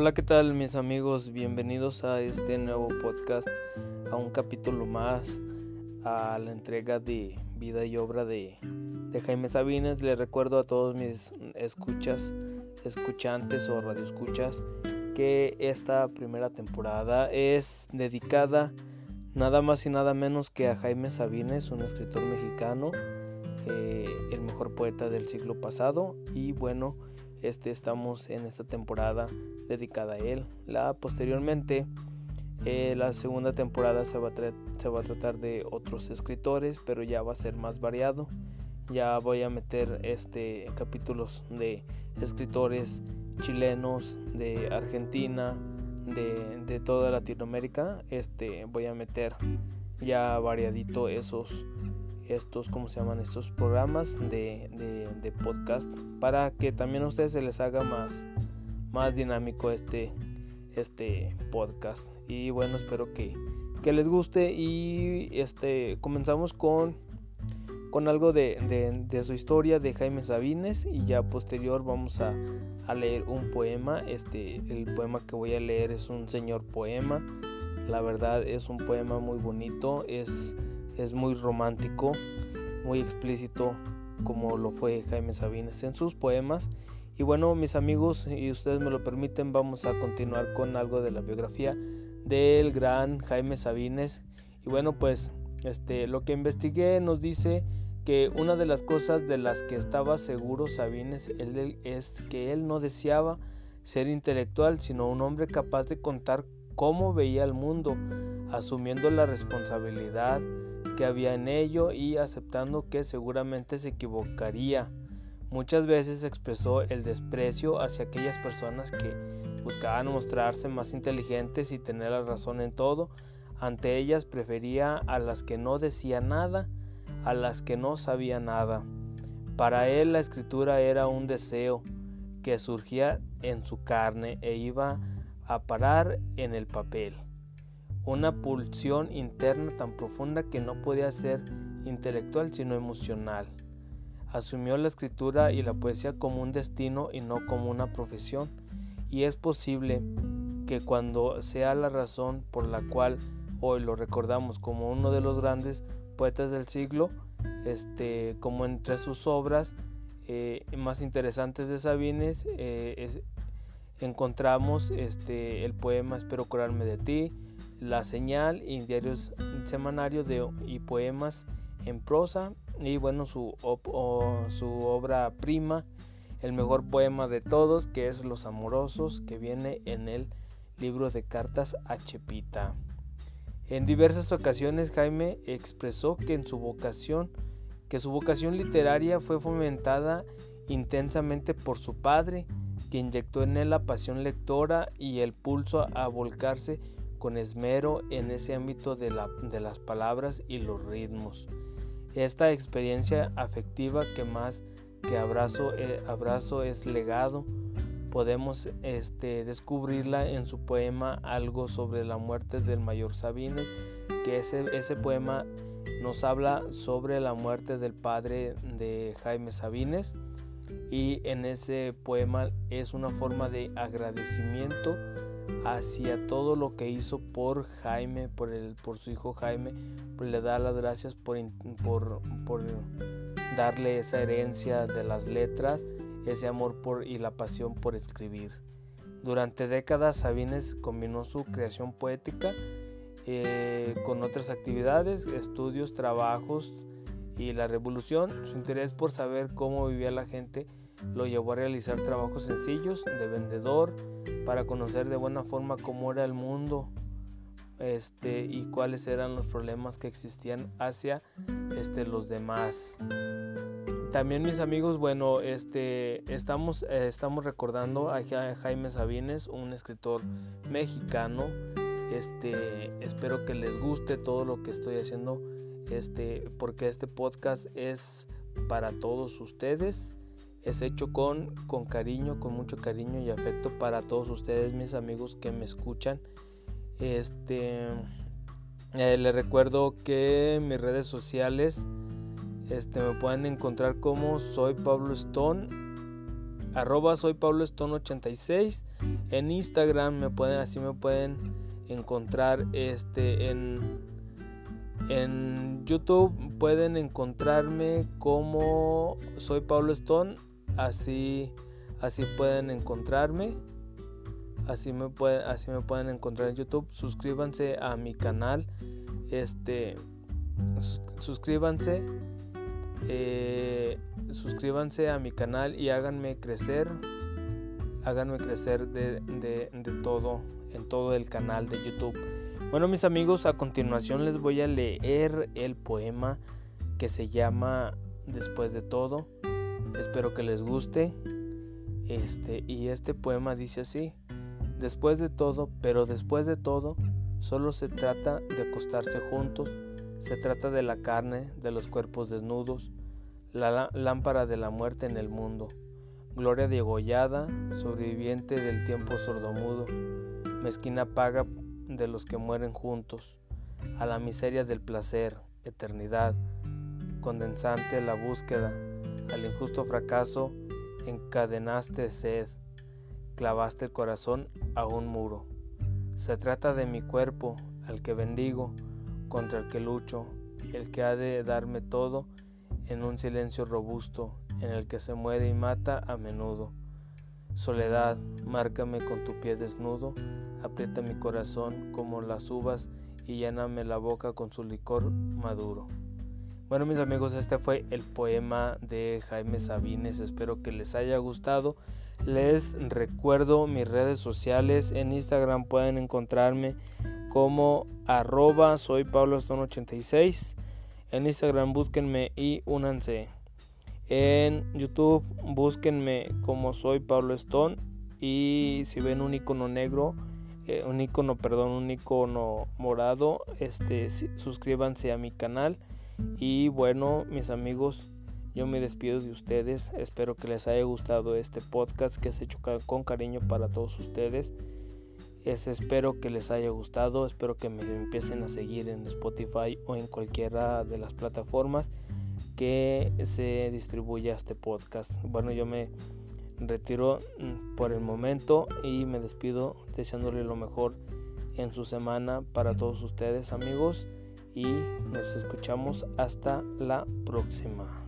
Hola, ¿qué tal mis amigos? Bienvenidos a este nuevo podcast, a un capítulo más, a la entrega de vida y obra de, Jaime Sabines. Les recuerdo a todos mis escuchas, escuchantes o radioescuchas que esta primera temporada es dedicada nada más y nada menos que a Jaime Sabines, un escritor mexicano, eh, el mejor poeta del siglo pasado y bueno, este estamos en esta temporada dedicada a él. La posteriormente eh, la segunda temporada se va, a tratar de otros escritores, pero ya va a ser más variado. Ya voy a meter este capítulos de escritores chilenos, de Argentina, de, de toda Latinoamérica. Este voy a meter ya variadito esos estos, ¿cómo se llaman? Estos programas de, de, podcast para que también a ustedes se les haga más, más dinámico este, este podcast. Y bueno, espero que, que les guste y este, comenzamos con, con algo de, de, su historia de Jaime Sabines y ya posterior vamos a, a leer un poema. Este, el poema que voy a leer es un señor poema. La verdad es un poema muy bonito, es es muy romántico, muy explícito como lo fue Jaime Sabines en sus poemas. Y bueno, mis amigos, y ustedes me lo permiten, vamos a continuar con algo de la biografía del gran Jaime Sabines. Y bueno, pues este, lo que investigué nos dice que una de las cosas de las que estaba seguro Sabines es que él no deseaba ser intelectual, sino un hombre capaz de contar cómo veía el mundo, asumiendo la responsabilidad que había en ello y aceptando que seguramente se equivocaría. Muchas veces expresó el desprecio hacia aquellas personas que buscaban mostrarse más inteligentes y tener la razón en todo. Ante ellas prefería a las que no decían nada, a las que no sabían nada. Para él la escritura era un deseo que surgía en su carne e iba a parar en el papel una pulsión interna tan profunda que no podía ser intelectual sino emocional. Asumió la escritura y la poesía como un destino y no como una profesión, y es posible que cuando sea la razón por la cual hoy lo recordamos como uno de los grandes poetas del siglo, este, como entre sus obras eh, más interesantes de Sabines eh, encontramos este, el poema Espero curarme de ti, la Señal y diarios semanarios de, y poemas en prosa y bueno su, su obra prima el mejor poema de todos que es Los Amorosos que viene en el libro de cartas a Chepita. En diversas ocasiones Jaime expresó que en su vocación que su vocación literaria fue fomentada intensamente por su padre, que inyectó en él la pasión lectora y el pulso a volcarse con esmero en ese ámbito de, las palabras y los ritmos. Esta experiencia afectiva que más que abrazo, eh, abrazo es legado, podemos este, descubrirla en su poema Algo sobre la muerte del mayor Sabines, que ese, ese poema nos habla sobre la muerte del padre de Jaime Sabines y en ese poema es una forma de agradecimiento hacia todo lo que hizo por Jaime, por, el, por su hijo Jaime, pues le da las gracias por, por, por, darle esa herencia de las letras, ese amor por, y la pasión por escribir. Durante décadas Sabines combinó su creación poética eh, con otras actividades, estudios, trabajos y la revolución. Su interés por saber cómo vivía la gente lo llevó a realizar trabajos sencillos de vendedor para conocer de buena forma cómo era el mundo este, y cuáles eran los problemas que existían hacia este, los demás. También mis amigos, bueno, este, estamos, eh, estamos recordando a Jaime Sabines, un escritor mexicano. Este, espero que les guste todo lo que estoy haciendo, este, porque este podcast es para todos ustedes es hecho con, con cariño, con mucho cariño y afecto para todos ustedes, mis amigos que me escuchan. Este, eh, les recuerdo que mis redes sociales este, me pueden encontrar como soy Pablo Stone. arroba soy Pablo Stone 86 en Instagram me pueden así me pueden encontrar este en en YouTube pueden encontrarme como soy Pablo Stone. Así así pueden encontrarme. Así me pueden así me pueden encontrar en YouTube. Suscríbanse a mi canal. Este suscríbanse. Eh, suscríbanse a mi canal y háganme crecer. Háganme crecer de, de todo en todo el canal de YouTube bueno mis amigos a continuación les voy a leer el poema que se llama después de todo. Espero que les guste. Este y este poema dice así después de todo pero después de todo solo se trata de acostarse juntos. Se trata de la carne, de los cuerpos desnudos, la lámpara de la muerte en el mundo, gloria degollada, sobreviviente del tiempo sordomudo, mezquina paga de los que mueren juntos, a la miseria del placer, eternidad, condensante la búsqueda, al injusto fracaso, encadenaste sed, clavaste el corazón a un muro. Se trata de mi cuerpo, al que bendigo, contra el que lucho, el que ha de darme todo en un silencio robusto, en el que se muere y mata a menudo. Soledad, márcame con tu pie desnudo, aprieta mi corazón como las uvas y lléname la boca con su licor maduro. Bueno mis amigos, este fue el poema de Jaime Sabines, espero que les haya gustado. Les recuerdo mis redes sociales, en Instagram pueden encontrarme como arroba soy Pablo 86. En Instagram búsquenme y únanse. En YouTube búsquenme como soy Pablo Stone. Y si ven un icono negro, eh, un icono, perdón, un icono morado, este, suscríbanse a mi canal. Y bueno, mis amigos, yo me despido de ustedes. Espero que les haya gustado este podcast que se hecho con cariño para todos ustedes espero que les haya gustado, espero que me empiecen a seguir en Spotify o en cualquiera de las plataformas que se distribuya este podcast. Bueno, yo me retiro mm, por el momento y me despido deseándole lo mejor en su semana para todos ustedes amigos y nos escuchamos hasta la próxima.